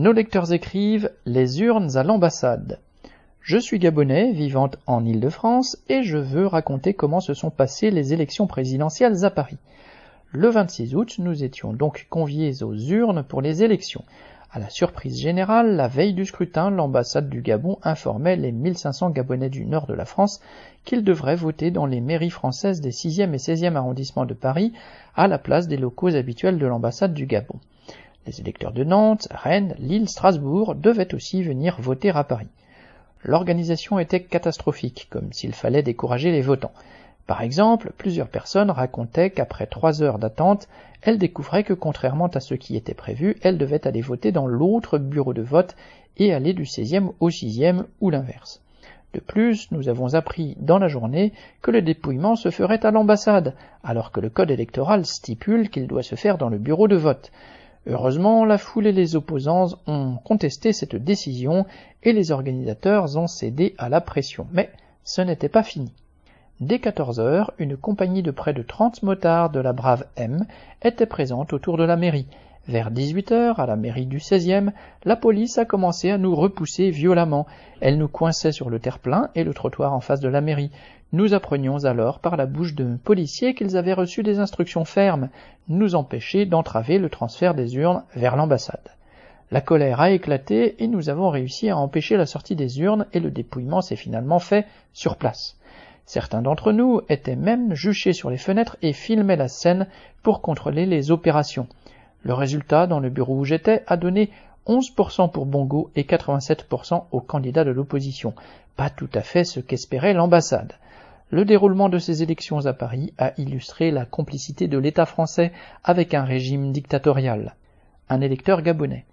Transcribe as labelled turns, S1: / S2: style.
S1: Nos lecteurs écrivent Les urnes à l'ambassade. Je suis gabonais, vivant en Île-de-France, et je veux raconter comment se sont passées les élections présidentielles à Paris. Le 26 août, nous étions donc conviés aux urnes pour les élections. À la surprise générale, la veille du scrutin, l'ambassade du Gabon informait les 1500 Gabonais du nord de la France qu'ils devraient voter dans les mairies françaises des 6e et 16e arrondissements de Paris à la place des locaux habituels de l'ambassade du Gabon. Les électeurs de Nantes, Rennes, Lille, Strasbourg devaient aussi venir voter à Paris. L'organisation était catastrophique, comme s'il fallait décourager les votants. Par exemple, plusieurs personnes racontaient qu'après trois heures d'attente, elles découvraient que contrairement à ce qui était prévu, elles devaient aller voter dans l'autre bureau de vote et aller du 16e au 6e ou l'inverse. De plus, nous avons appris dans la journée que le dépouillement se ferait à l'ambassade, alors que le code électoral stipule qu'il doit se faire dans le bureau de vote. Heureusement, la foule et les opposants ont contesté cette décision et les organisateurs ont cédé à la pression. Mais ce n'était pas fini. Dès 14 heures, une compagnie de près de 30 motards de la Brave M était présente autour de la mairie. Vers 18 heures, à la mairie du 16e, la police a commencé à nous repousser violemment. Elle nous coinçait sur le terre-plein et le trottoir en face de la mairie. Nous apprenions alors par la bouche de policiers qu'ils avaient reçu des instructions fermes, nous empêcher d'entraver le transfert des urnes vers l'ambassade. La colère a éclaté et nous avons réussi à empêcher la sortie des urnes et le dépouillement s'est finalement fait sur place. Certains d'entre nous étaient même juchés sur les fenêtres et filmaient la scène pour contrôler les opérations. Le résultat, dans le bureau où j'étais, a donné 11% pour Bongo et 87% aux candidats de l'opposition. Pas tout à fait ce qu'espérait l'ambassade. Le déroulement de ces élections à Paris a illustré la complicité de l'État français avec un régime dictatorial. Un électeur gabonais.